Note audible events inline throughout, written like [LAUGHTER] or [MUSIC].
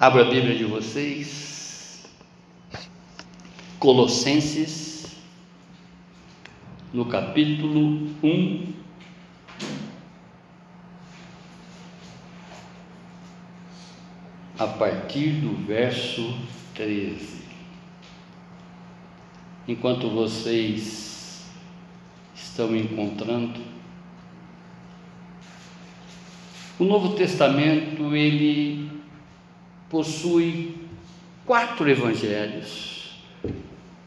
Abra a Bíblia de vocês, Colossenses, no capítulo 1. A partir do verso 13. Enquanto vocês estão encontrando, o Novo Testamento ele possui quatro evangelhos,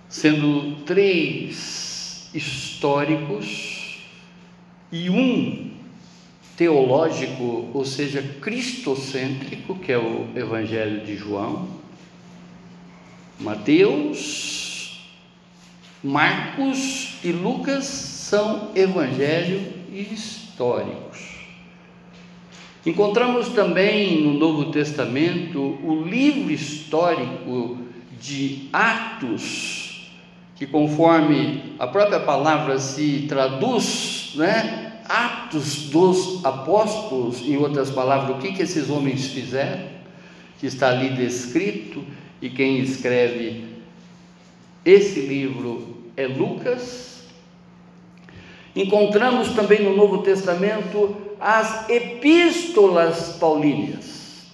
sendo três históricos e um teológico, ou seja, cristocêntrico, que é o Evangelho de João, Mateus, Marcos e Lucas são evangelho históricos. Encontramos também no Novo Testamento o livro histórico de Atos, que conforme a própria palavra se traduz, né? Atos dos Apóstolos, em outras palavras, o que, que esses homens fizeram, que está ali descrito, e quem escreve esse livro é Lucas. Encontramos também no Novo Testamento as epístolas paulíneas,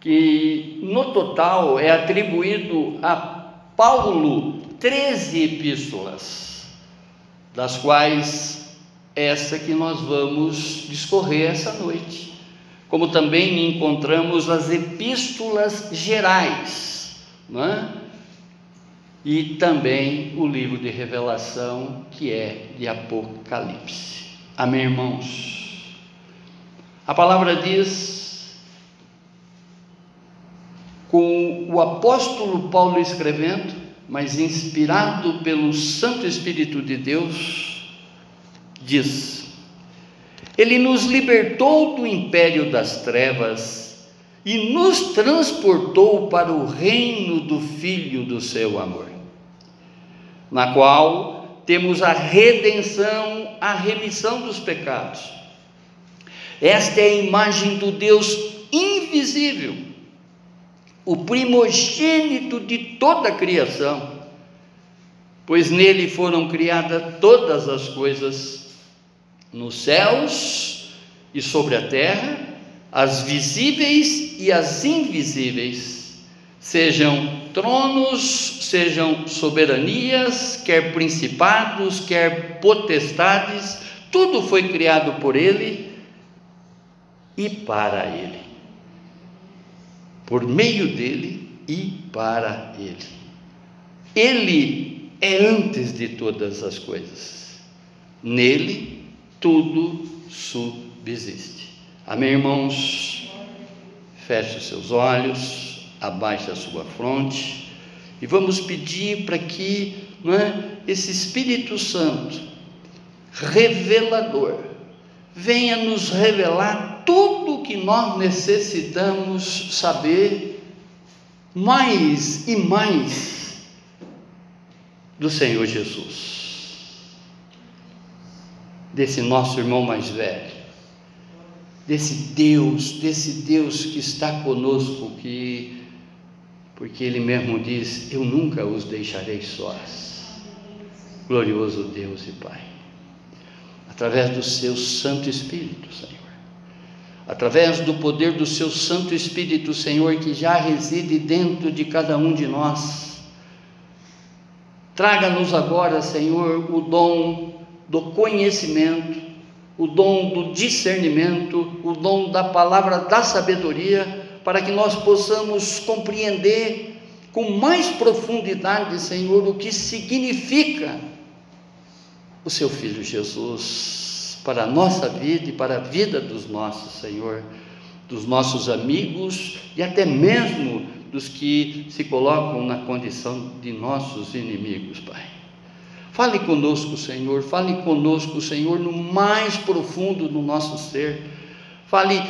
que no total é atribuído a Paulo 13 epístolas, das quais essa que nós vamos discorrer essa noite. Como também encontramos as epístolas gerais, não é? e também o livro de Revelação, que é de Apocalipse. Amém, irmãos? A palavra diz, com o apóstolo Paulo escrevendo, mas inspirado pelo Santo Espírito de Deus, diz: Ele nos libertou do império das trevas e nos transportou para o reino do Filho do seu amor, na qual temos a redenção, a remissão dos pecados esta é a imagem do Deus invisível, o primogênito de toda a criação, pois nele foram criadas todas as coisas, nos céus e sobre a terra, as visíveis e as invisíveis, sejam tronos, sejam soberanias, quer principados, quer potestades, tudo foi criado por ele e para Ele, por meio dele e para Ele. Ele é antes de todas as coisas, nele tudo subsiste. Amém, irmãos? Feche os seus olhos, abaixe a sua fronte e vamos pedir para que não é, esse Espírito Santo, revelador, venha nos revelar tudo que nós necessitamos saber mais e mais do Senhor Jesus, desse nosso irmão mais velho, desse Deus, desse Deus que está conosco, que porque ele mesmo diz: Eu nunca os deixarei sós. Glorioso Deus e Pai, através do seu Santo Espírito, Senhor através do poder do seu Santo Espírito, Senhor, que já reside dentro de cada um de nós. Traga-nos agora, Senhor, o dom do conhecimento, o dom do discernimento, o dom da palavra da sabedoria, para que nós possamos compreender com mais profundidade, Senhor, o que significa o seu filho Jesus para a nossa vida e para a vida dos nossos, Senhor, dos nossos amigos e até mesmo dos que se colocam na condição de nossos inimigos, Pai. Fale conosco, Senhor, fale conosco, Senhor, no mais profundo do nosso ser. Fale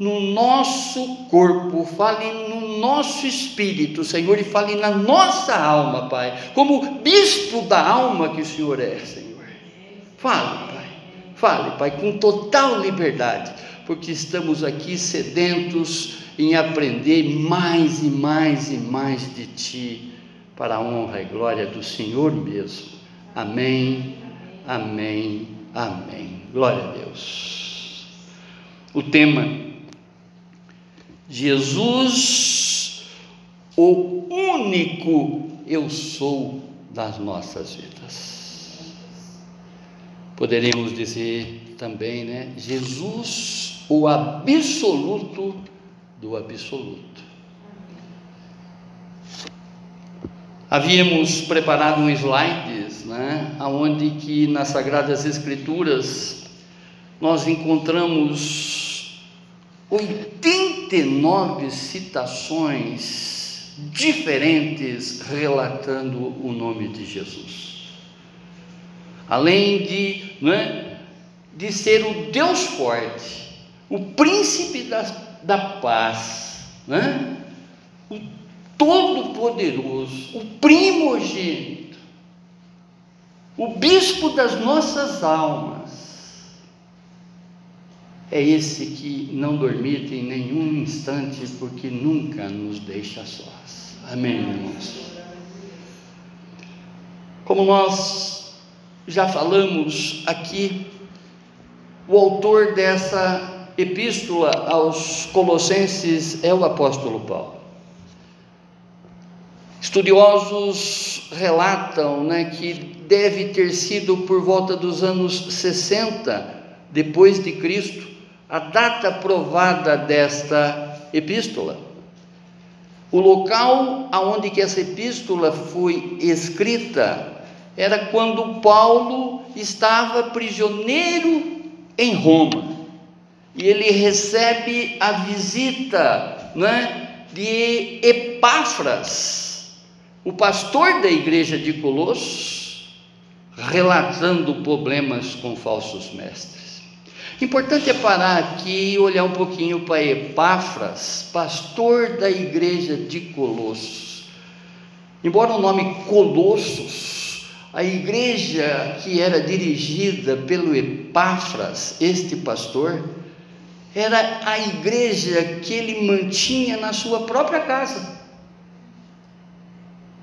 no nosso corpo, fale no nosso espírito, Senhor, e fale na nossa alma, Pai, como bispo da alma que o Senhor é, Senhor. Fale. Fale, Pai, com total liberdade, porque estamos aqui sedentos em aprender mais e mais e mais de Ti, para a honra e glória do Senhor mesmo. Amém, amém, amém. Glória a Deus. O tema: Jesus, o único eu sou das nossas vidas. Poderíamos dizer também, né? Jesus, o absoluto do absoluto. Havíamos preparado um slides, né, onde que nas Sagradas Escrituras nós encontramos 89 citações diferentes relatando o nome de Jesus. Além de, né, de ser o Deus forte, o príncipe das da paz, né? o Todo-Poderoso, o primogênito, o bispo das nossas almas, é esse que não dormita em nenhum instante, porque nunca nos deixa sós. Amém, irmãos? Como nós já falamos aqui, o autor dessa epístola aos Colossenses é o apóstolo Paulo. Estudiosos relatam né, que deve ter sido por volta dos anos 60 depois de Cristo a data provada desta epístola. O local aonde que essa epístola foi escrita era quando Paulo estava prisioneiro em Roma e ele recebe a visita né, de Epáfras, o pastor da igreja de Colossos, relatando problemas com falsos mestres. Importante é parar aqui e olhar um pouquinho para Epáfras, pastor da igreja de Colossos. Embora o nome Colossos, a igreja que era dirigida pelo Epáfras, este pastor, era a igreja que ele mantinha na sua própria casa.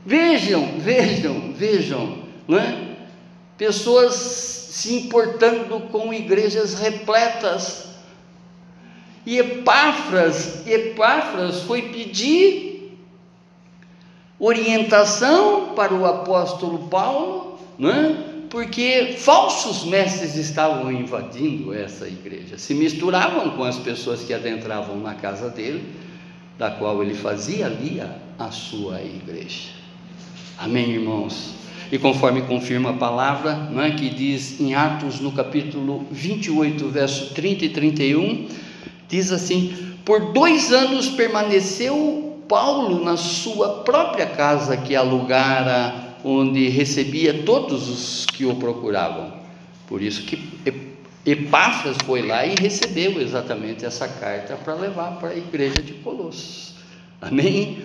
Vejam, vejam, vejam, não é? Pessoas se importando com igrejas repletas. E Epáfras, Epáfras foi pedir orientação para o apóstolo Paulo, não é? porque falsos mestres estavam invadindo essa igreja, se misturavam com as pessoas que adentravam na casa dele, da qual ele fazia ali a, a sua igreja. Amém, irmãos? E conforme confirma a palavra, não é, que diz em Atos, no capítulo 28, verso 30 e 31, diz assim: Por dois anos permaneceu Paulo na sua própria casa que alugara onde recebia todos os que o procuravam. Por isso que Epáfras foi lá e recebeu exatamente essa carta para levar para a igreja de Colossos. Amém?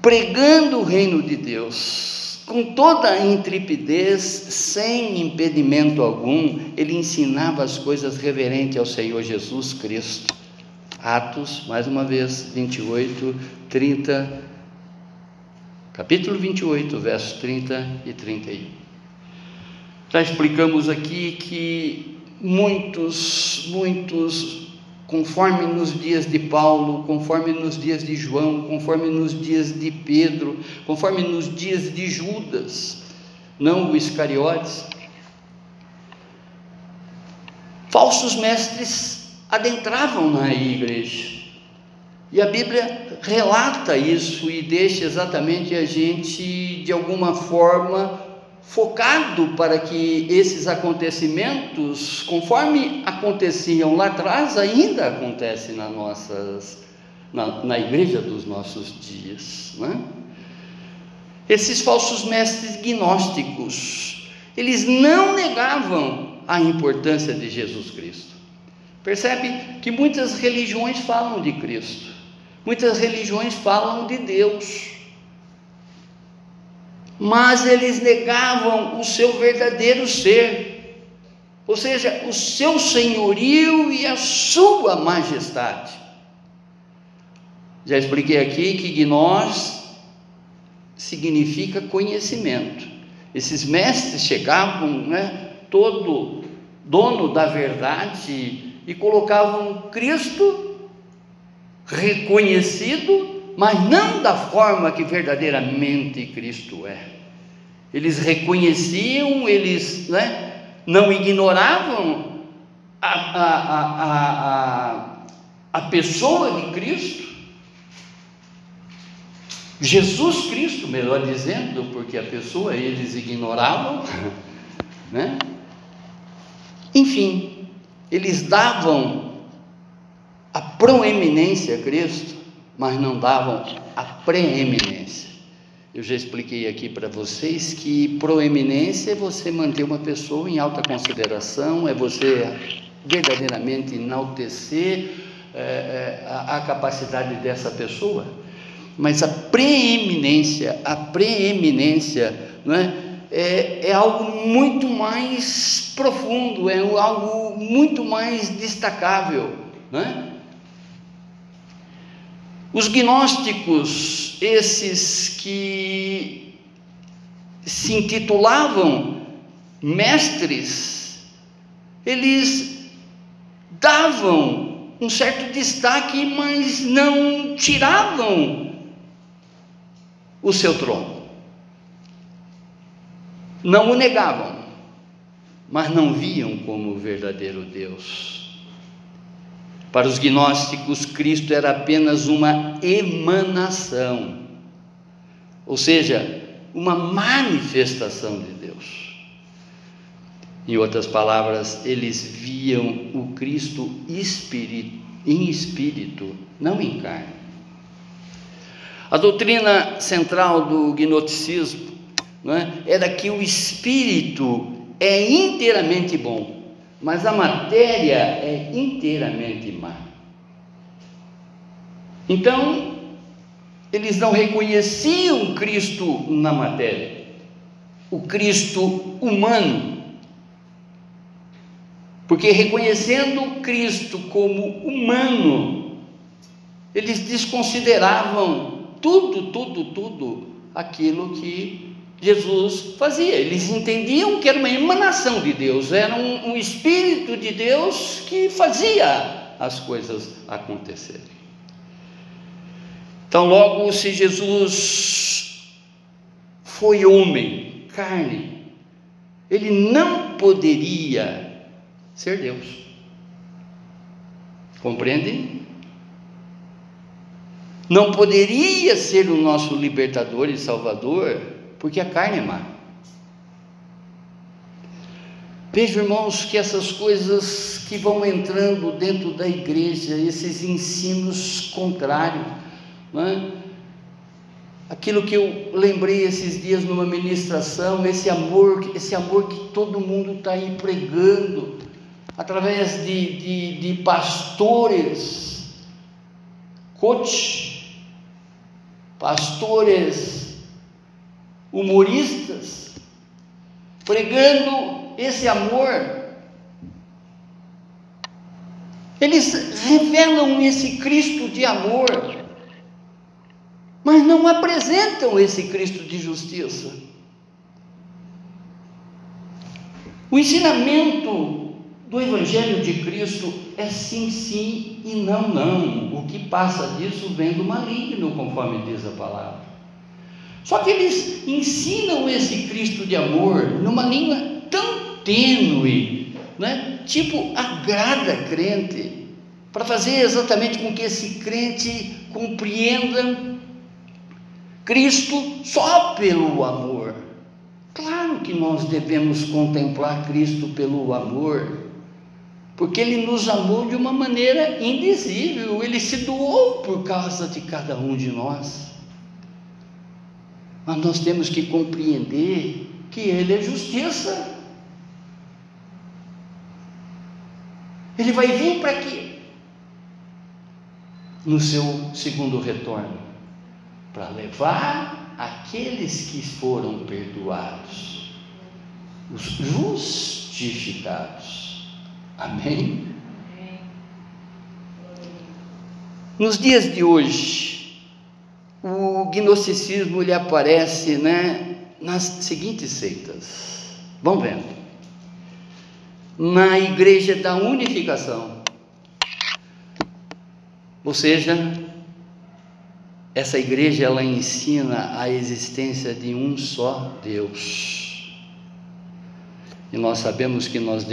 Pregando o reino de Deus, com toda a intrepidez, sem impedimento algum, ele ensinava as coisas reverentes ao Senhor Jesus Cristo. Atos, mais uma vez, 28, 30 capítulo 28, versos 30 e 31. Já explicamos aqui que muitos, muitos, conforme nos dias de Paulo, conforme nos dias de João, conforme nos dias de Pedro, conforme nos dias de Judas, não o Iscariotes, falsos mestres adentravam na igreja e a Bíblia relata isso e deixa exatamente a gente, de alguma forma, focado para que esses acontecimentos, conforme aconteciam lá atrás, ainda acontecem na, na, na igreja dos nossos dias. Né? Esses falsos mestres gnósticos, eles não negavam a importância de Jesus Cristo. Percebe que muitas religiões falam de Cristo, Muitas religiões falam de Deus, mas eles negavam o seu verdadeiro ser. ou seja, o seu senhorio e a sua majestade. Já expliquei aqui que gnós significa conhecimento. Esses mestres chegavam, né, todo dono da verdade e colocavam Cristo reconhecido, mas não da forma que verdadeiramente Cristo é. Eles reconheciam, eles né, não ignoravam a, a, a, a, pessoa de Cristo, Jesus Cristo, melhor dizendo, porque a pessoa eles ignoravam, [LAUGHS] né? Enfim, eles davam a proeminência a Cristo, mas não davam a preeminência. Eu já expliquei aqui para vocês que proeminência é você manter uma pessoa em alta consideração, é você verdadeiramente enaltecer é, a, a capacidade dessa pessoa. Mas a preeminência, a preeminência, não é? É, é, algo muito mais profundo, é algo muito mais destacável. Não é? Os gnósticos, esses que se intitulavam mestres, eles davam um certo destaque, mas não tiravam o seu trono. Não o negavam, mas não viam como o verdadeiro Deus. Para os gnósticos, Cristo era apenas uma emanação, ou seja, uma manifestação de Deus. Em outras palavras, eles viam o Cristo em espírito, não em carne. A doutrina central do gnosticismo né, era que o espírito é inteiramente bom mas a matéria é inteiramente má. Então, eles não reconheciam Cristo na matéria, o Cristo humano. Porque reconhecendo Cristo como humano, eles desconsideravam tudo, tudo, tudo aquilo que Jesus fazia. Eles entendiam que era uma emanação de Deus, era um, um Espírito de Deus que fazia as coisas acontecerem. Então, logo, se Jesus foi homem, carne, ele não poderia ser Deus. Compreendem? Não poderia ser o nosso libertador e salvador porque a carne é má. Vejo, irmãos, que essas coisas que vão entrando dentro da igreja, esses ensinos contrários, é? aquilo que eu lembrei esses dias numa ministração, esse amor, esse amor que todo mundo está aí pregando, através de, de, de pastores, coach, pastores humoristas, pregando esse amor. Eles revelam esse Cristo de amor, mas não apresentam esse Cristo de justiça. O ensinamento do Evangelho de Cristo é sim, sim e não, não. O que passa disso vem do maligno, conforme diz a palavra. Só que eles ensinam esse Cristo de amor numa língua tão tênue, né? tipo agrada crente, para fazer exatamente com que esse crente compreenda Cristo só pelo amor. Claro que nós devemos contemplar Cristo pelo amor, porque Ele nos amou de uma maneira indizível, Ele se doou por causa de cada um de nós. Mas nós temos que compreender que Ele é justiça. Ele vai vir para quê? No seu segundo retorno para levar aqueles que foram perdoados. os justificados. Amém? Nos dias de hoje, o gnosticismo ele aparece né, nas seguintes seitas. Vamos vendo. Na igreja da unificação. Ou seja, essa igreja ela ensina a existência de um só Deus. E nós sabemos que nós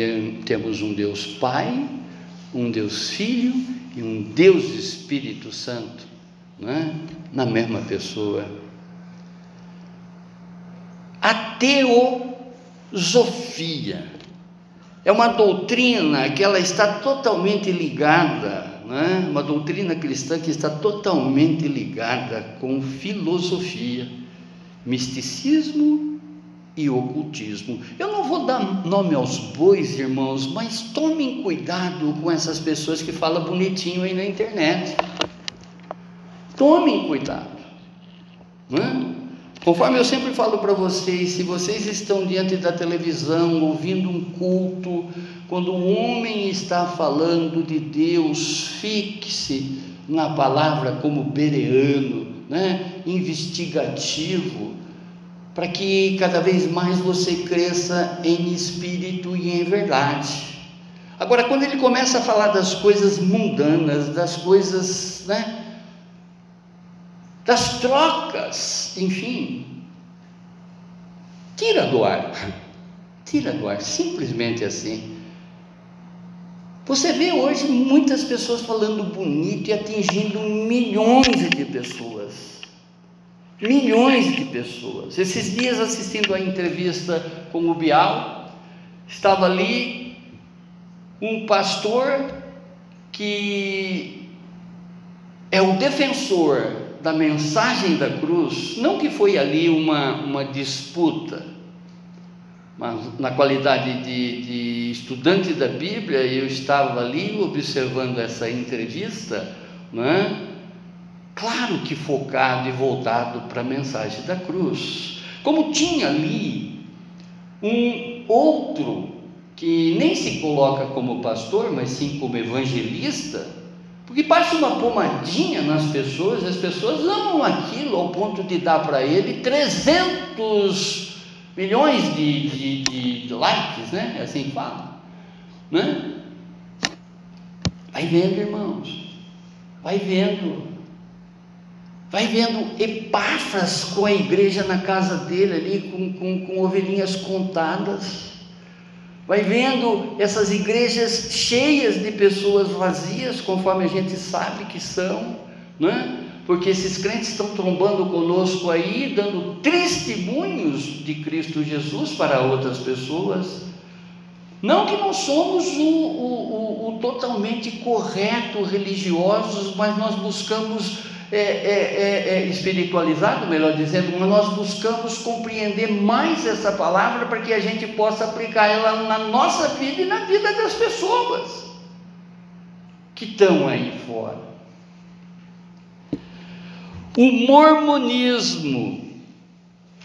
temos um Deus Pai, um Deus Filho e um Deus Espírito Santo, né? Na mesma pessoa. A teosofia é uma doutrina que ela está totalmente ligada, né? uma doutrina cristã que está totalmente ligada com filosofia, misticismo e ocultismo. Eu não vou dar nome aos bois, irmãos, mas tomem cuidado com essas pessoas que falam bonitinho aí na internet. Tomem cuidado. Não é? Conforme eu sempre falo para vocês, se vocês estão diante da televisão ouvindo um culto, quando um homem está falando de Deus, fixe na palavra como bereano, né? investigativo, para que cada vez mais você cresça em espírito e em verdade. Agora, quando ele começa a falar das coisas mundanas, das coisas, né, das trocas, enfim, tira do ar, [LAUGHS] tira do ar, simplesmente assim. Você vê hoje muitas pessoas falando bonito e atingindo milhões de pessoas milhões de pessoas. Esses dias assistindo a entrevista com o Bial, estava ali um pastor que é o defensor da mensagem da cruz, não que foi ali uma, uma disputa, mas na qualidade de, de estudante da Bíblia, eu estava ali observando essa entrevista, não é? claro que focado e voltado para a mensagem da cruz. Como tinha ali um outro que nem se coloca como pastor, mas sim como evangelista, porque passa uma pomadinha nas pessoas, as pessoas amam aquilo ao ponto de dar para ele 300 milhões de, de, de, likes, né? É assim que fala, né? Vai vendo, irmãos, vai vendo. Vai vendo Epáfras com a igreja na casa dele ali, com, com, com ovelhinhas contadas. Vai vendo essas igrejas cheias de pessoas vazias, conforme a gente sabe que são, né? porque esses crentes estão trombando conosco aí, dando testemunhos de Cristo Jesus para outras pessoas. Não que não somos o, o, o, o totalmente correto religiosos, mas nós buscamos é, é, é, é, espiritualizado, melhor dizendo, mas nós buscamos compreender mais essa palavra para que a gente possa aplicar ela na nossa vida e na vida das pessoas que estão aí fora. O mormonismo,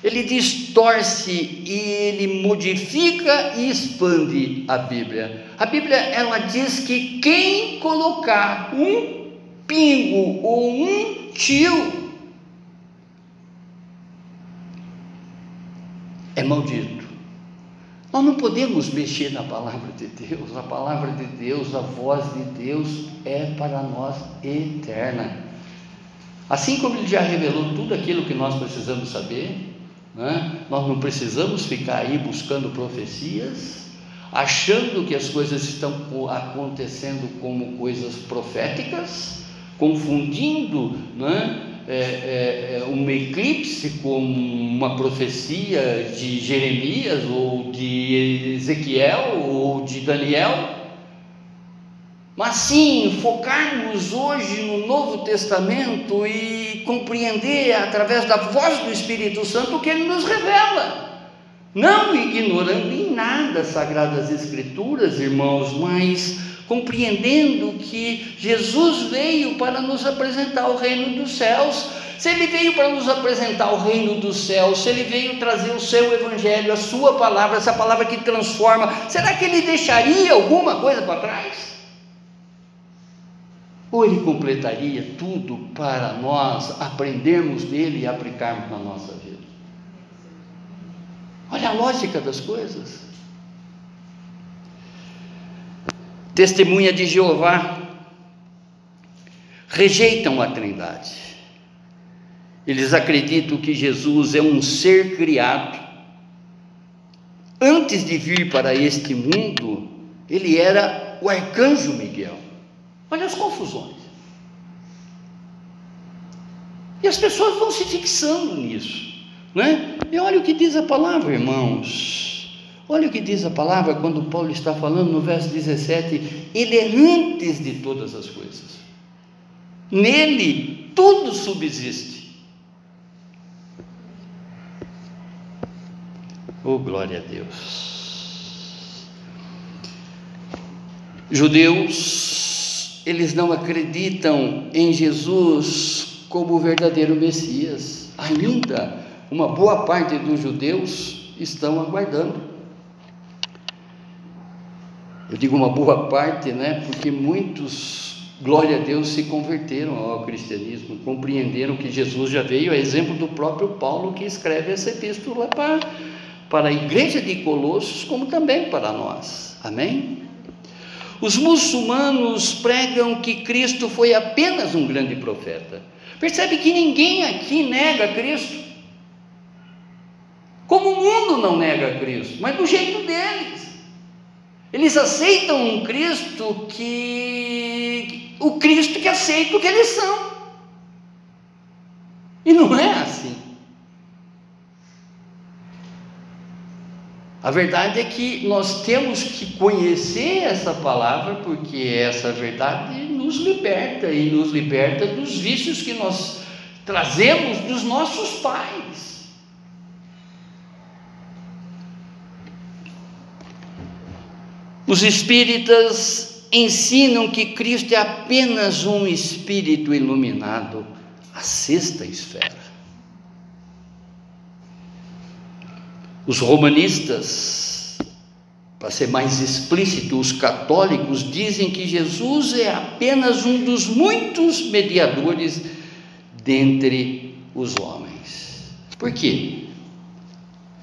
ele distorce e ele modifica e expande a Bíblia. A Bíblia ela diz que quem colocar um pingo ou um tio é maldito. Nós não podemos mexer na palavra de Deus, a palavra de Deus, a voz de Deus é para nós eterna. Assim como Ele já revelou tudo aquilo que nós precisamos saber, né? nós não precisamos ficar aí buscando profecias, achando que as coisas estão acontecendo como coisas proféticas, confundindo né, é, é, é, um eclipse com uma profecia de Jeremias ou de Ezequiel ou de Daniel, mas sim focarmos hoje no Novo Testamento e compreender através da voz do Espírito Santo o que ele nos revela. Não ignorando em nada as Sagradas Escrituras, irmãos, mas compreendendo que Jesus veio para nos apresentar o reino dos céus se ele veio para nos apresentar o reino dos céus, se ele veio trazer o seu evangelho, a sua palavra, essa palavra que transforma, será que ele deixaria alguma coisa para trás? Ou ele completaria tudo para nós aprendermos dele e aplicarmos na nossa vida? Olha a lógica das coisas. Testemunha de Jeová rejeitam a Trindade. Eles acreditam que Jesus é um ser criado. Antes de vir para este mundo, ele era o arcanjo Miguel. Olha as confusões. E as pessoas vão se fixando nisso, né? E olha o que diz a palavra, irmãos. Olha o que diz a palavra quando Paulo está falando no verso 17: Ele é antes de todas as coisas. Nele tudo subsiste. Oh, glória a Deus. Judeus, eles não acreditam em Jesus como o verdadeiro Messias. Ainda uma boa parte dos judeus estão aguardando. Eu digo uma boa parte, né? Porque muitos glória a Deus, se converteram ao cristianismo, compreenderam que Jesus já veio, a exemplo do próprio Paulo que escreve essa epístola para, para a igreja de Colossos, como também para nós. Amém? Os muçulmanos pregam que Cristo foi apenas um grande profeta. Percebe que ninguém aqui nega Cristo. Como o mundo não nega Cristo, mas do jeito deles. Eles aceitam um Cristo que o Cristo que aceita o que eles são. E não é assim. A verdade é que nós temos que conhecer essa palavra, porque essa verdade nos liberta e nos liberta dos vícios que nós trazemos dos nossos pais. Os espíritas ensinam que Cristo é apenas um espírito iluminado, a sexta esfera. Os romanistas, para ser mais explícito, os católicos dizem que Jesus é apenas um dos muitos mediadores dentre os homens. Por quê?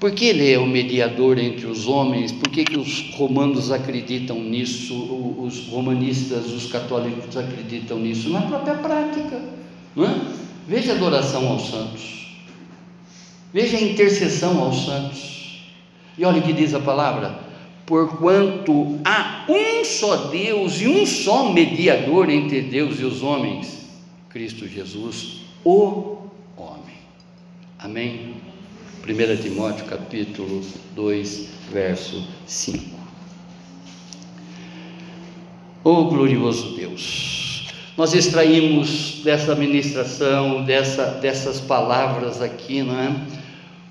Porque ele é o mediador entre os homens, por que, que os romanos acreditam nisso, os romanistas, os católicos acreditam nisso? Na própria prática, não é? Veja a adoração aos santos, veja a intercessão aos santos, e olha o que diz a palavra: porquanto há um só Deus e um só mediador entre Deus e os homens, Cristo Jesus, o homem. Amém? 1 Timóteo capítulo 2, verso 5. Oh glorioso Deus, nós extraímos dessa ministração, dessa, dessas palavras aqui, não é?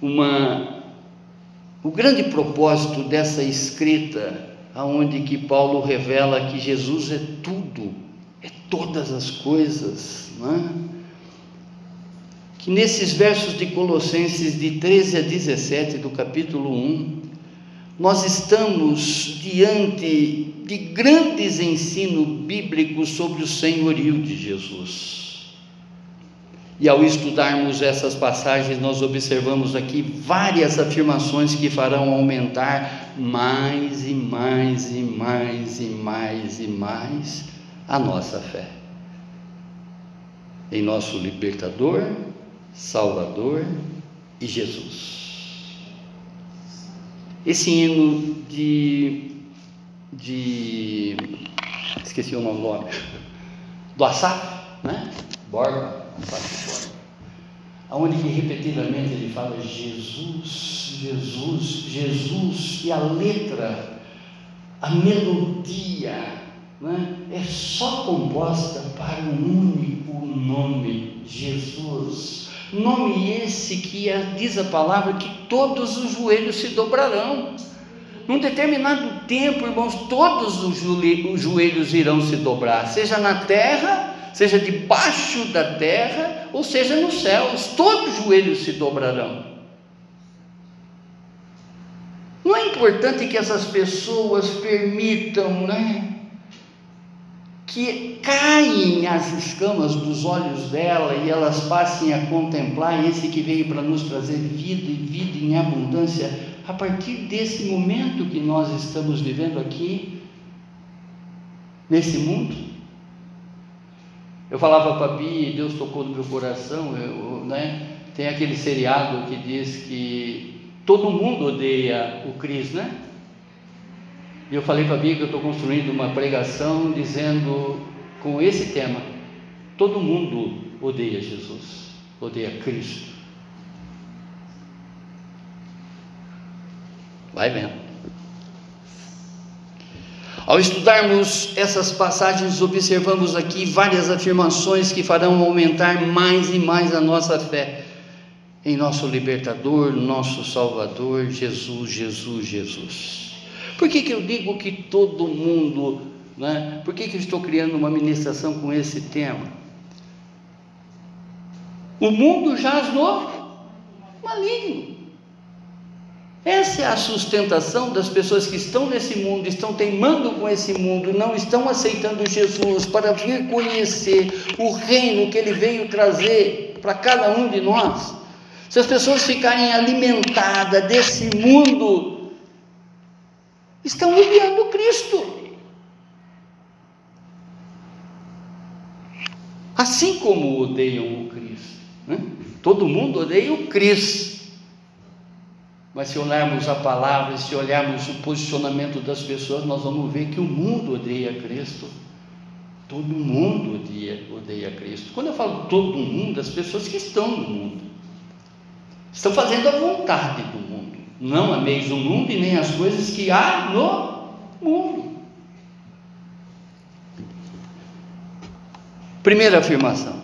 Uma, o grande propósito dessa escrita, aonde que Paulo revela que Jesus é tudo, é todas as coisas, não é? Que nesses versos de Colossenses de 13 a 17 do capítulo 1, nós estamos diante de grandes ensinos bíblicos sobre o senhorio de Jesus. E ao estudarmos essas passagens, nós observamos aqui várias afirmações que farão aumentar mais e mais e mais e mais e mais a nossa fé em nosso libertador Salvador e Jesus. Esse hino de, de esqueci o nome do Assaf, né? Borba, Assaf Borba. Aonde que repetidamente ele fala Jesus, Jesus, Jesus, e a letra, a melodia, né? é só composta para um único nome, Jesus. Nome esse que diz a palavra que todos os joelhos se dobrarão. Num determinado tempo, irmãos, todos os joelhos irão se dobrar, seja na terra, seja debaixo da terra, ou seja nos céus, todos os joelhos se dobrarão. Não é importante que essas pessoas permitam, né? Que caem as escamas dos olhos dela e elas passem a contemplar esse que veio para nos trazer vida e vida em abundância a partir desse momento que nós estamos vivendo aqui, nesse mundo. Eu falava para a Bia, Deus tocou no meu coração, eu, né? tem aquele seriado que diz que todo mundo odeia o Cristo, né? E eu falei para a Bia que eu estou construindo uma pregação dizendo com esse tema: todo mundo odeia Jesus, odeia Cristo. Vai vendo. Ao estudarmos essas passagens, observamos aqui várias afirmações que farão aumentar mais e mais a nossa fé em nosso libertador, nosso Salvador, Jesus, Jesus, Jesus. Por que, que eu digo que todo mundo, né? por que, que eu estou criando uma ministração com esse tema? O mundo jaz no maligno. Essa é a sustentação das pessoas que estão nesse mundo, estão teimando com esse mundo, não estão aceitando Jesus para vir conhecer o reino que ele veio trazer para cada um de nós. Se as pessoas ficarem alimentadas desse mundo, estão odiando Cristo. Assim como odeiam o Cristo. Né? Todo mundo odeia o Cristo. Mas se olharmos a palavra, se olharmos o posicionamento das pessoas, nós vamos ver que o mundo odeia Cristo. Todo mundo odeia, odeia Cristo. Quando eu falo todo mundo, as pessoas que estão no mundo estão fazendo a vontade do mundo, não a meios do mundo e nem as coisas que há no mundo. Primeira afirmação: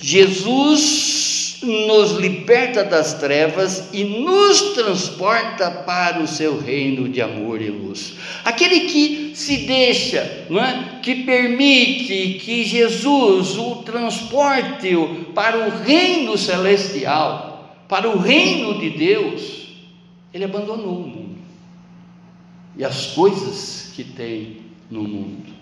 Jesus nos liberta das trevas e nos transporta para o seu reino de amor e luz. Aquele que se deixa, não é? que permite que Jesus o transporte para o reino celestial, para o reino de Deus, ele abandonou o mundo e as coisas que tem no mundo.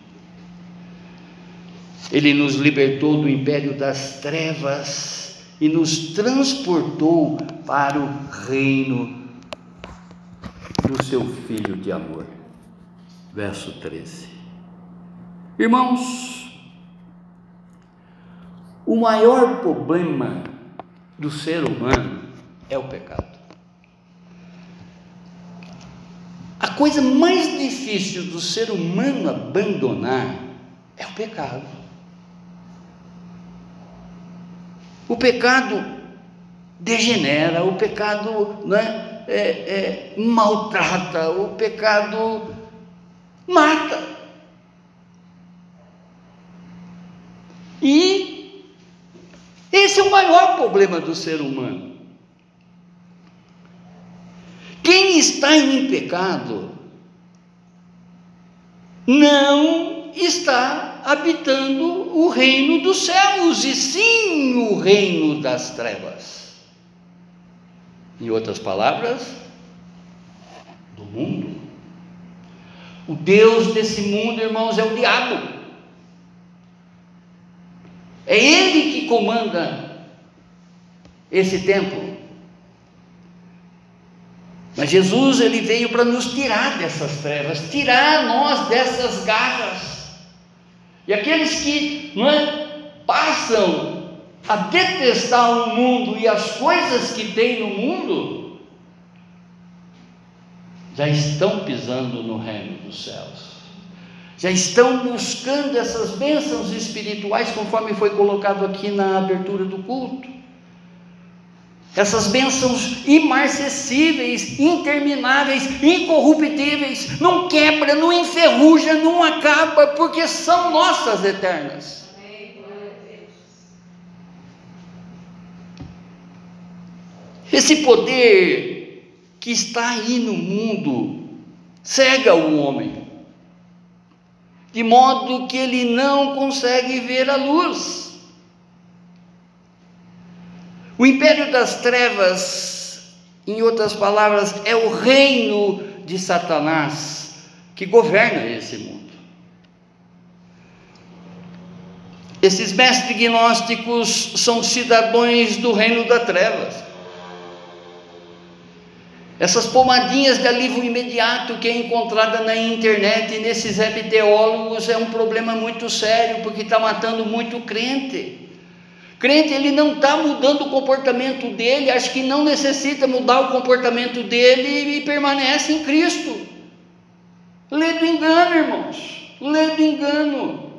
Ele nos libertou do império das trevas e nos transportou para o reino do seu Filho de amor. Verso 13. Irmãos, o maior problema do ser humano é o pecado. A coisa mais difícil do ser humano abandonar é o pecado. O pecado degenera, o pecado né, é, é, maltrata, o pecado mata. E esse é o maior problema do ser humano. Quem está em pecado não está habitando o reino dos céus, e sim o reino das trevas. Em outras palavras, do mundo. O Deus desse mundo, irmãos, é o diabo. É ele que comanda esse tempo. Mas Jesus ele veio para nos tirar dessas trevas, tirar nós dessas garras. E aqueles que não é, passam a detestar o mundo e as coisas que tem no mundo, já estão pisando no reino dos céus. Já estão buscando essas bênçãos espirituais, conforme foi colocado aqui na abertura do culto essas bênçãos imarcessíveis, intermináveis, incorruptíveis, não quebra, não enferruja, não acaba, porque são nossas eternas. Esse poder que está aí no mundo cega o homem. De modo que ele não consegue ver a luz. O império das trevas, em outras palavras, é o reino de Satanás que governa esse mundo. Esses mestres gnósticos são cidadãos do reino das trevas. Essas pomadinhas de alívio imediato que é encontrada na internet e nesses teólogos é um problema muito sério, porque está matando muito crente. Crente, ele não está mudando o comportamento dele, acho que não necessita mudar o comportamento dele e permanece em Cristo. Lê do engano, irmãos, lê do engano.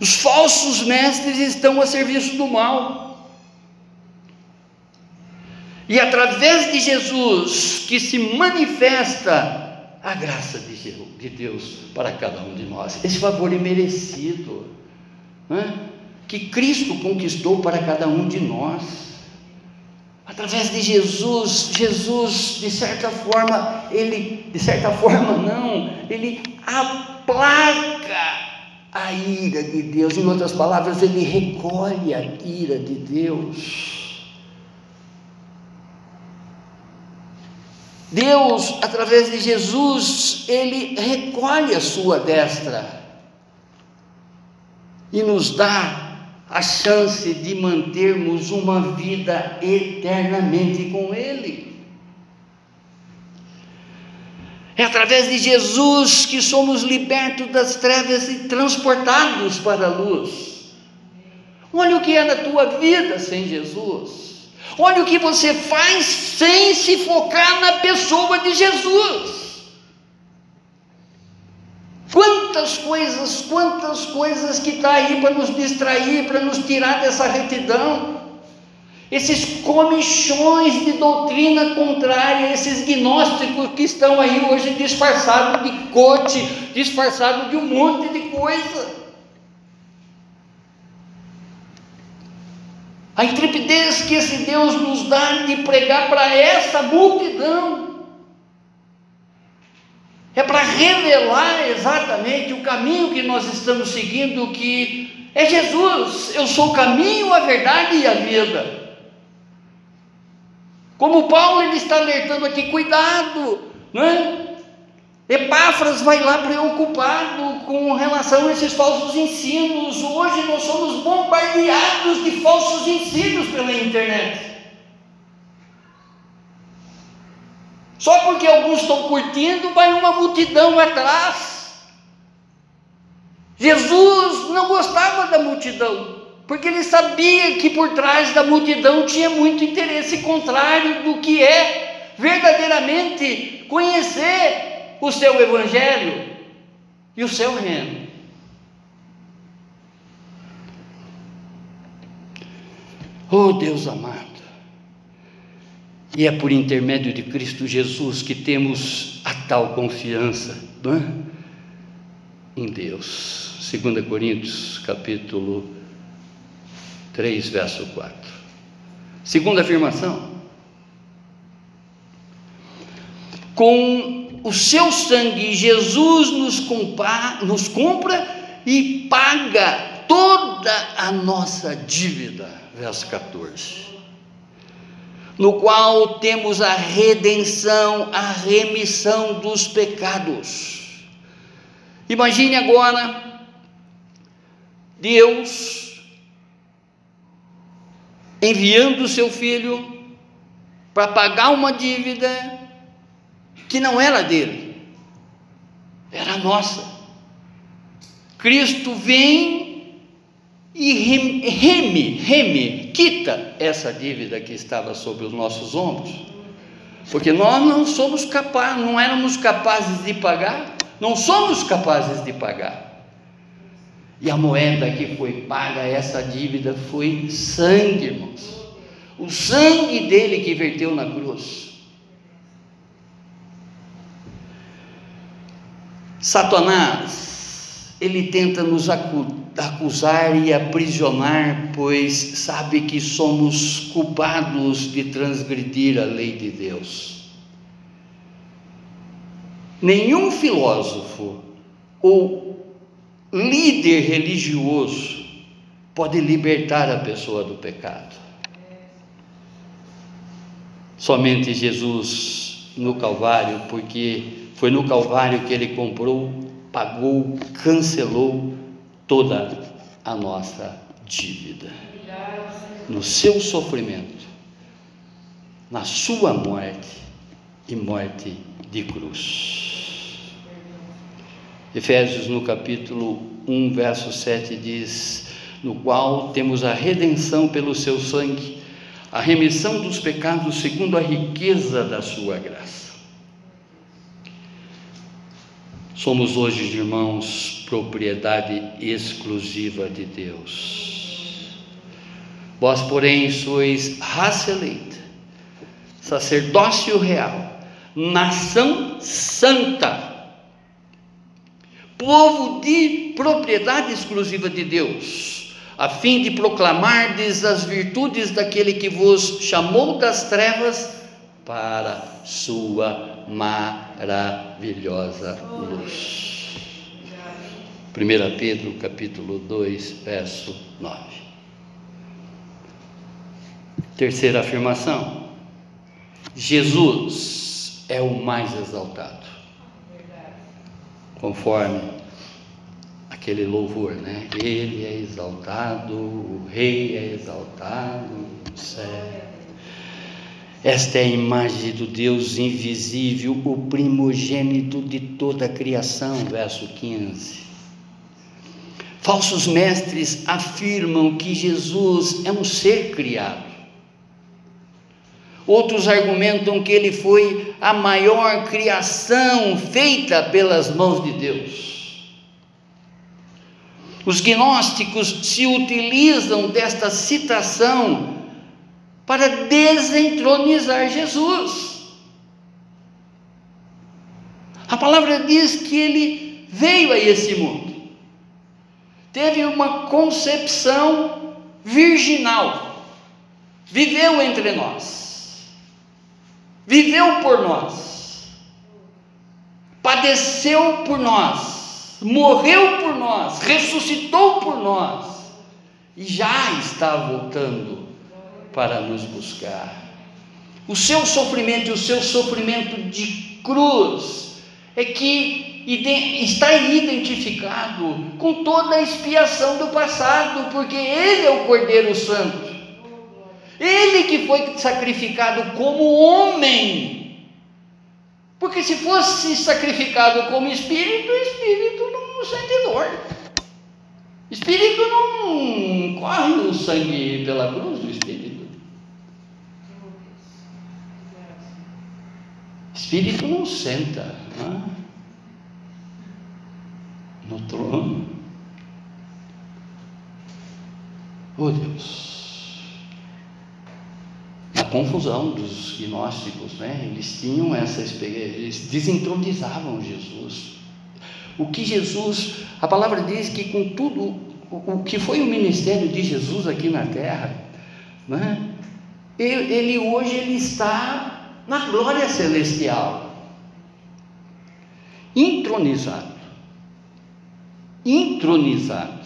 Os falsos mestres estão a serviço do mal. E através de Jesus que se manifesta a graça de Deus para cada um de nós. Esse favor imerecido né? que Cristo conquistou para cada um de nós. Através de Jesus, Jesus, de certa forma, ele, de certa forma, não, ele aplaca a ira de Deus. Em outras palavras, ele recolhe a ira de Deus. Deus, através de Jesus, ele recolhe a sua destra e nos dá a chance de mantermos uma vida eternamente com Ele. É através de Jesus que somos libertos das trevas e transportados para a luz. Olha o que é na tua vida sem Jesus. Olha o que você faz sem se focar na pessoa de Jesus. Quantas coisas, quantas coisas que está aí para nos distrair, para nos tirar dessa retidão. Esses comichões de doutrina contrária, esses gnósticos que estão aí hoje disfarçados de cote, disfarçados de um monte de coisa. A intrepidez que esse Deus nos dá de pregar para essa multidão é para revelar exatamente o caminho que nós estamos seguindo, que é Jesus. Eu sou o caminho, a verdade e a vida. Como Paulo ele está alertando aqui, cuidado, não é? Epáfras vai lá preocupado com relação a esses falsos ensinos. Hoje nós somos bombardeados de falsos ensinos pela internet. Só porque alguns estão curtindo, vai uma multidão atrás. Jesus não gostava da multidão, porque ele sabia que por trás da multidão tinha muito interesse contrário do que é verdadeiramente conhecer o seu evangelho e o seu reino. Oh Deus amado, e é por intermédio de Cristo Jesus que temos a tal confiança é? em Deus. 2 Coríntios, capítulo 3, verso 4. Segunda afirmação. Com o seu sangue, Jesus nos, compra, nos compra e paga toda a nossa dívida. Verso 14. No qual temos a redenção, a remissão dos pecados. Imagine agora Deus enviando o seu filho para pagar uma dívida que não era dele, era nossa. Cristo vem e reme, reme, quita essa dívida que estava sobre os nossos ombros, porque nós não somos capazes, não éramos capazes de pagar, não somos capazes de pagar. E a moeda que foi paga essa dívida foi sangue, irmãos. O sangue dele que verteu na cruz. Satanás, ele tenta nos acusar e aprisionar, pois sabe que somos culpados de transgredir a lei de Deus. Nenhum filósofo ou líder religioso pode libertar a pessoa do pecado. Somente Jesus no Calvário, porque foi no Calvário que ele comprou, pagou, cancelou toda a nossa dívida. No seu sofrimento, na sua morte e morte de cruz. Efésios no capítulo 1, verso 7 diz: No qual temos a redenção pelo seu sangue, a remissão dos pecados segundo a riqueza da sua graça. Somos hoje, irmãos, propriedade exclusiva de Deus. Vós, porém, sois raça eleita, sacerdócio real, nação santa, povo de propriedade exclusiva de Deus, a fim de proclamardes as virtudes daquele que vos chamou das trevas para sua maravilhosa luz. 1 Pedro capítulo 2, verso 9. Terceira afirmação. Jesus é o mais exaltado. Conforme aquele louvor, né? Ele é exaltado, o Rei é exaltado no céu. Esta é a imagem do Deus invisível, o primogênito de toda a criação, verso 15. Falsos mestres afirmam que Jesus é um ser criado. Outros argumentam que ele foi a maior criação feita pelas mãos de Deus. Os gnósticos se utilizam desta citação para desentronizar Jesus. A palavra diz que ele veio a esse mundo, teve uma concepção virginal, viveu entre nós. Viveu por nós, padeceu por nós, morreu por nós, ressuscitou por nós e já está voltando para nos buscar. O seu sofrimento e o seu sofrimento de cruz é que está identificado com toda a expiação do passado, porque Ele é o Cordeiro Santo. Ele que foi sacrificado como homem. Porque se fosse sacrificado como espírito, espírito sente dor. Espírito não corre o sangue pela cruz do espírito. Espírito não senta né? no trono. Oh Deus confusão dos gnósticos, né? Eles tinham essa experiência, eles desentronizavam Jesus. O que Jesus, a palavra diz que com tudo o que foi o ministério de Jesus aqui na terra, né? Ele, ele hoje ele está na glória celestial, intronizado, intronizado,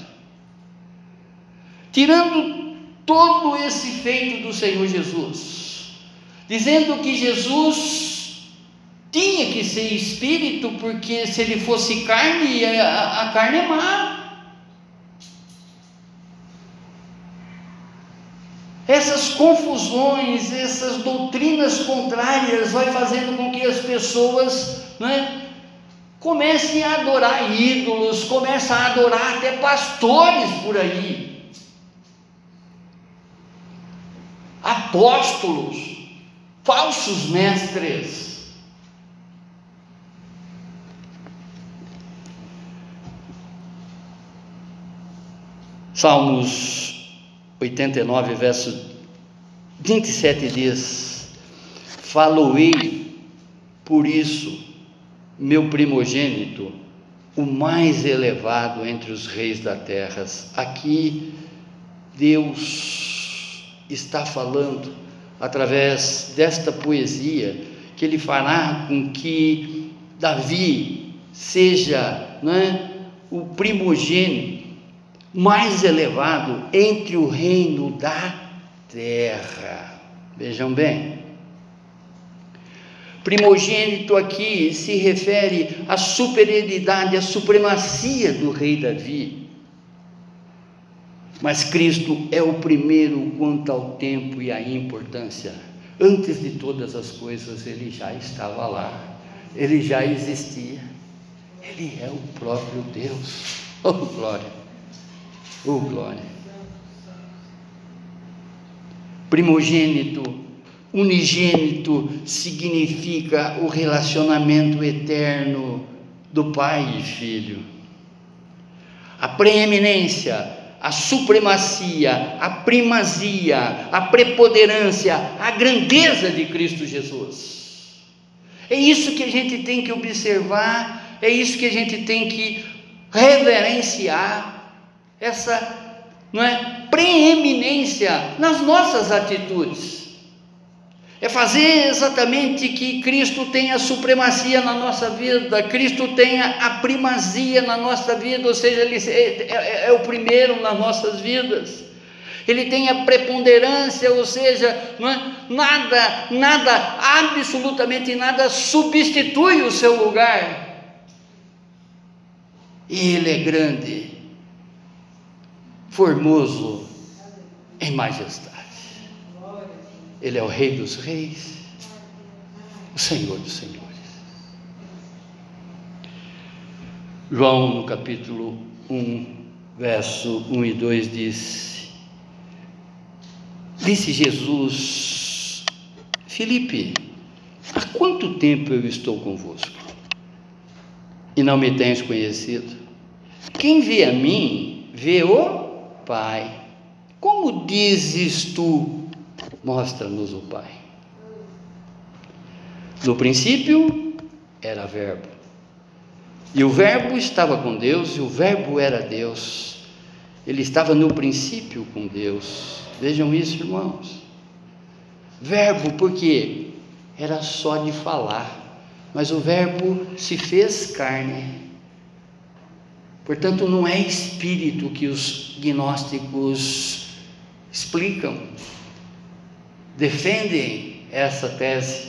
tirando todo esse feito do Senhor Jesus, dizendo que Jesus tinha que ser espírito, porque se ele fosse carne, a, a carne é má. Essas confusões, essas doutrinas contrárias, vai fazendo com que as pessoas né, comecem a adorar ídolos, comecem a adorar até pastores por aí. apóstolos, falsos mestres. Salmos 89, verso 27 diz: Faloei por isso, meu primogênito, o mais elevado entre os reis da terra. Aqui, Deus está falando através desta poesia que ele fará com que Davi seja não é, o primogênito mais elevado entre o reino da terra. Vejam bem. Primogênito aqui se refere à superioridade, à supremacia do rei Davi. Mas Cristo é o primeiro quanto ao tempo e à importância. Antes de todas as coisas, ele já estava lá, ele já existia. Ele é o próprio Deus. [LAUGHS] Oh, glória! Oh, glória! Primogênito, unigênito significa o relacionamento eterno do pai e filho. A preeminência, a supremacia, a primazia, a preponderância, a grandeza de Cristo Jesus. É isso que a gente tem que observar, é isso que a gente tem que reverenciar, essa não é, preeminência nas nossas atitudes. É fazer exatamente que Cristo tenha supremacia na nossa vida, Cristo tenha a primazia na nossa vida, ou seja, Ele é, é, é o primeiro nas nossas vidas. Ele tem a preponderância, ou seja, é? nada, nada, absolutamente nada substitui o seu lugar. E Ele é grande, formoso em majestade. Ele é o Rei dos Reis, o Senhor dos Senhores. João, no capítulo 1, verso 1 e 2 diz: Disse Jesus, Filipe, há quanto tempo eu estou convosco e não me tens conhecido? Quem vê a mim, vê o Pai. Como dizes tu, Mostra-nos o Pai. No princípio era Verbo. E o Verbo estava com Deus, e o Verbo era Deus. Ele estava no princípio com Deus. Vejam isso, irmãos. Verbo, porque era só de falar, mas o Verbo se fez carne. Portanto, não é espírito que os gnósticos explicam defendem essa tese.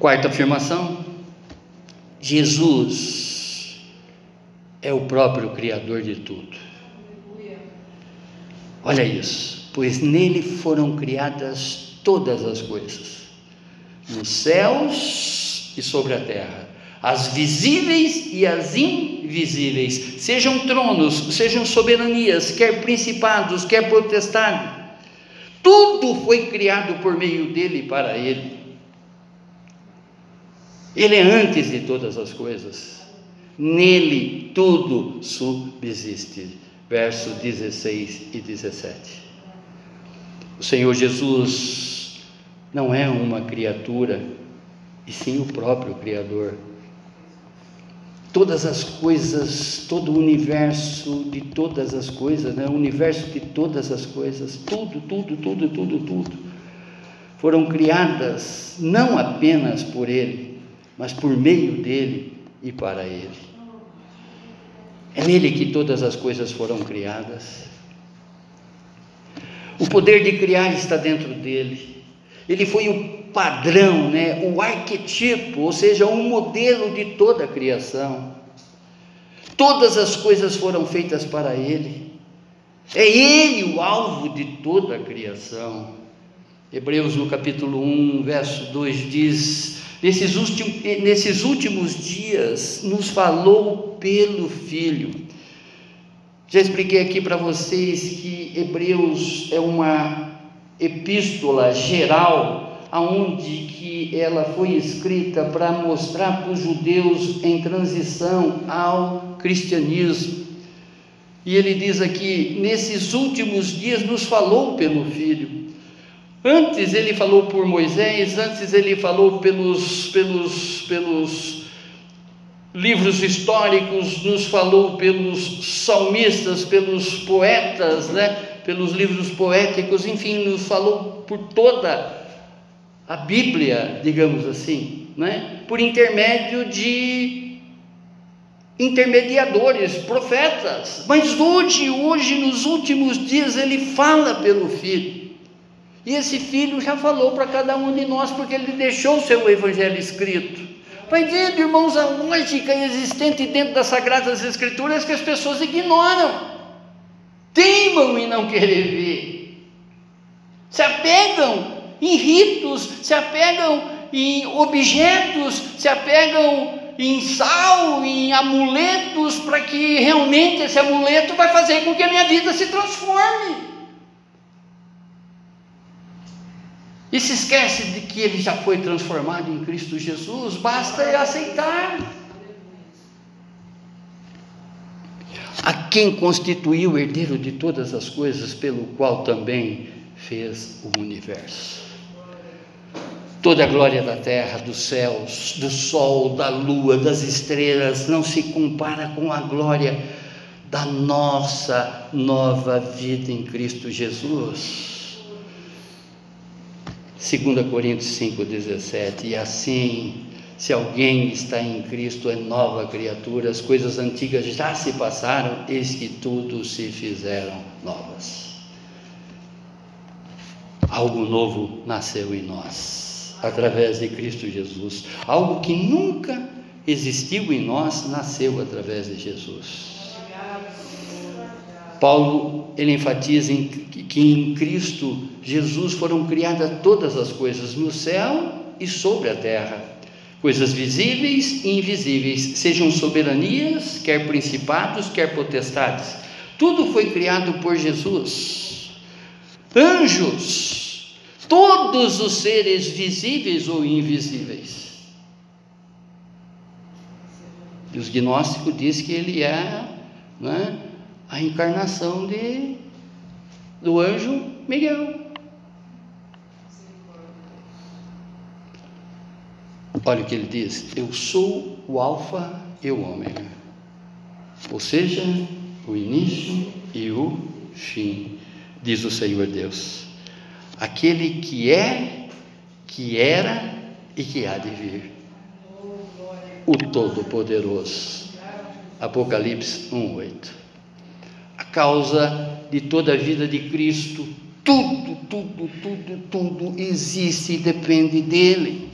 Quarta afirmação: Jesus é o próprio Criador de tudo. Olha isso, pois nele foram criadas todas as coisas, nos céus e sobre a terra, as visíveis e as invisíveis, sejam tronos, sejam soberanias, quer principados, quer potestade, tudo foi criado por meio dele e para ele. Ele é antes de todas as coisas, nele tudo subsiste. Verso 16 e 17. O Senhor Jesus não é uma criatura, e sim o próprio Criador todas as coisas, todo o universo de todas as coisas, né? o universo de todas as coisas, tudo, tudo, tudo, tudo, tudo, foram criadas não apenas por Ele, mas por meio dele e para Ele. É nele que todas as coisas foram criadas. O poder de criar está dentro dele. Ele foi o padrão, né, o arquetipo, ou seja, o modelo de toda a criação. Todas as coisas foram feitas para Ele. É Ele o alvo de toda a criação. Hebreus no capítulo 1, verso 2 diz: nesses últimos, nesses últimos dias nos falou pelo Filho. Já expliquei aqui para vocês que Hebreus é uma epístola geral aonde que ela foi escrita para mostrar para os judeus em transição ao cristianismo. E ele diz aqui: nesses últimos dias nos falou pelo Filho. Antes ele falou por Moisés, antes ele falou pelos, pelos, pelos livros históricos, nos falou pelos salmistas, pelos poetas, né? pelos livros poéticos, enfim, nos falou por toda a Bíblia, digamos assim, né? por intermédio de intermediadores, profetas. Mas hoje, hoje, nos últimos dias, ele fala pelo Filho. E esse Filho já falou para cada um de nós, porque ele deixou o seu Evangelho escrito. Vai vendo, irmãos, a lógica existente dentro das Sagradas Escrituras que as pessoas ignoram, teimam em não querer ver, se apegam em ritos, se apegam em objetos, se apegam em sal, em amuletos, para que realmente esse amuleto vai fazer com que a minha vida se transforme. E se esquece de que ele já foi transformado em Cristo Jesus, basta aceitar. A quem constituiu o herdeiro de todas as coisas, pelo qual também fez o universo. Toda a glória da terra, dos céus, do sol, da lua, das estrelas, não se compara com a glória da nossa nova vida em Cristo Jesus. 2 Coríntios 5,17: E assim, se alguém está em Cristo, é nova criatura, as coisas antigas já se passaram, eis que tudo se fizeram novas. Algo novo nasceu em nós através de Cristo Jesus. Algo que nunca existiu em nós nasceu através de Jesus. Paulo ele enfatiza em, que em Cristo Jesus foram criadas todas as coisas no céu e sobre a terra, coisas visíveis e invisíveis, sejam soberanias, quer principados, quer potestades. Tudo foi criado por Jesus. Anjos, todos os seres visíveis ou invisíveis. E os gnósticos dizem que ele é né, a encarnação de, do anjo Miguel. Olha o que ele diz: Eu sou o Alfa e o Ômega, ou seja, o início e o fim, diz o Senhor Deus aquele que é, que era e que há de vir. O Todo-Poderoso. Apocalipse 1:8. A causa de toda a vida de Cristo, tudo, tudo, tudo, tudo existe e depende dele.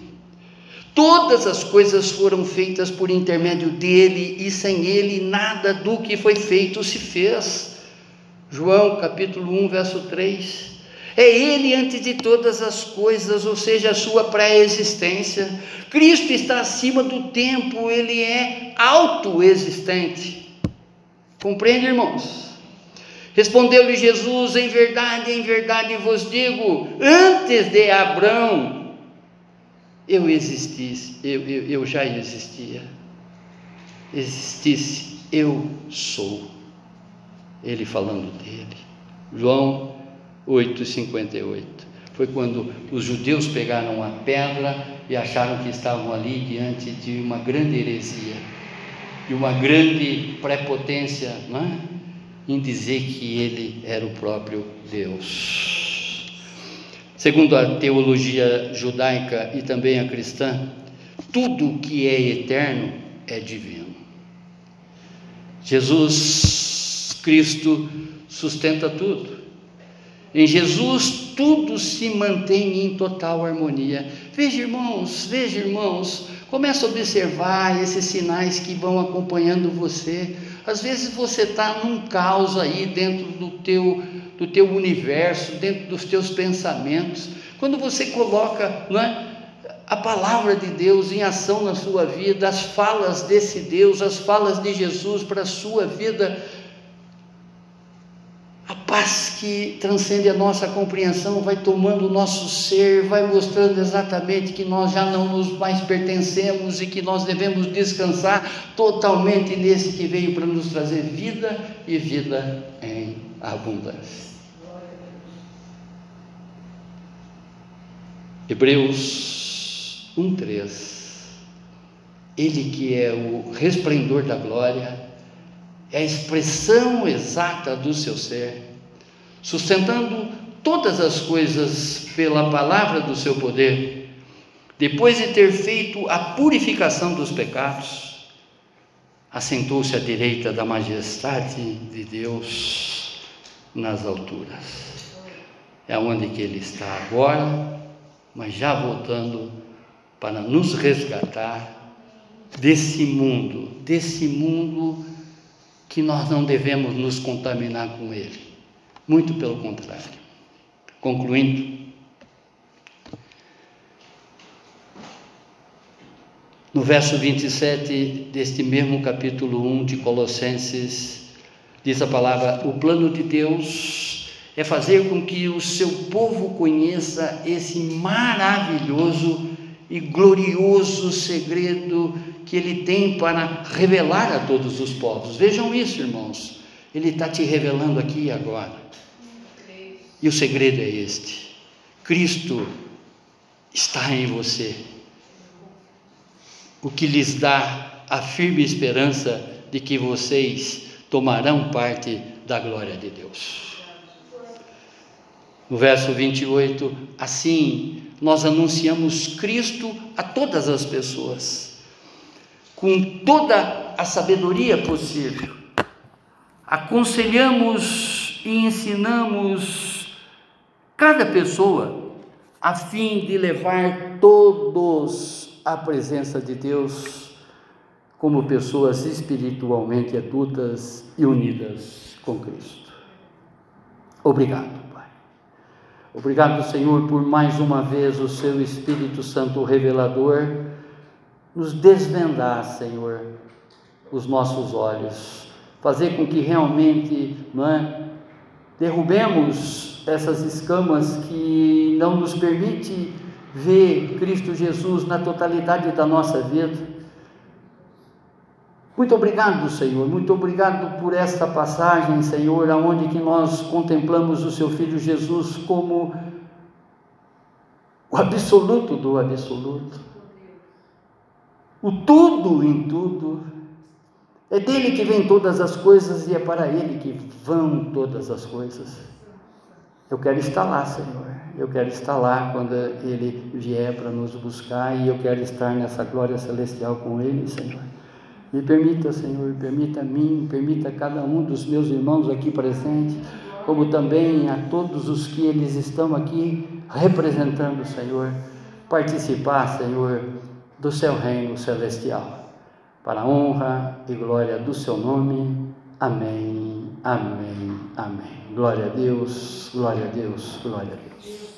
Todas as coisas foram feitas por intermédio dele e sem ele nada do que foi feito se fez. João capítulo 1, verso 3. É Ele antes de todas as coisas, ou seja, a sua pré-existência. Cristo está acima do tempo, Ele é autoexistente. Compreende, irmãos? Respondeu-lhe Jesus: Em verdade, em verdade vos digo, antes de Abraão, eu existisse, eu, eu, eu já existia. Existisse, eu sou. Ele falando dele. João 8,58. Foi quando os judeus pegaram a pedra e acharam que estavam ali diante de uma grande heresia, de uma grande prepotência é? em dizer que ele era o próprio Deus. Segundo a teologia judaica e também a cristã, tudo que é eterno é divino. Jesus Cristo sustenta tudo. Em Jesus tudo se mantém em total harmonia. Veja, irmãos, veja, irmãos, comece a observar esses sinais que vão acompanhando você. Às vezes você está num caos aí dentro do teu, do teu universo, dentro dos teus pensamentos. Quando você coloca não é, a palavra de Deus em ação na sua vida, as falas desse Deus, as falas de Jesus para a sua vida, a paz que transcende a nossa compreensão vai tomando o nosso ser, vai mostrando exatamente que nós já não nos mais pertencemos e que nós devemos descansar totalmente nesse que veio para nos trazer vida e vida em abundância. Hebreus 1:3 Ele que é o resplendor da glória é a expressão exata do seu ser, sustentando todas as coisas pela palavra do seu poder. depois de ter feito a purificação dos pecados, assentou-se à direita da majestade de Deus nas alturas. É onde que ele está agora, mas já voltando para nos resgatar desse mundo, desse mundo que nós não devemos nos contaminar com ele. Muito pelo contrário. Concluindo, no verso 27 deste mesmo capítulo 1 de Colossenses, diz a palavra: O plano de Deus é fazer com que o seu povo conheça esse maravilhoso e glorioso segredo que Ele tem para revelar a todos os povos. Vejam isso, irmãos. Ele está te revelando aqui e agora. E o segredo é este: Cristo está em você, o que lhes dá a firme esperança de que vocês tomarão parte da glória de Deus. No verso 28, assim nós anunciamos Cristo a todas as pessoas, com toda a sabedoria possível. Aconselhamos e ensinamos cada pessoa a fim de levar todos à presença de Deus como pessoas espiritualmente adultas e unidas com Cristo. Obrigado. Obrigado, Senhor, por mais uma vez o seu Espírito Santo revelador nos desvendar, Senhor, os nossos olhos, fazer com que realmente, não é, derrubemos essas escamas que não nos permite ver Cristo Jesus na totalidade da nossa vida muito obrigado, Senhor, muito obrigado por esta passagem, Senhor, aonde que nós contemplamos o seu filho Jesus como o absoluto do absoluto. O tudo em tudo. É dele que vem todas as coisas e é para ele que vão todas as coisas. Eu quero estar lá, Senhor. Eu quero estar lá quando ele vier para nos buscar e eu quero estar nessa glória celestial com ele, Senhor. Me permita, Senhor, permita a mim, permita a cada um dos meus irmãos aqui presentes, como também a todos os que eles estão aqui representando, Senhor, participar, Senhor, do seu reino celestial. Para a honra e glória do seu nome. Amém, amém, amém. Glória a Deus, glória a Deus, glória a Deus.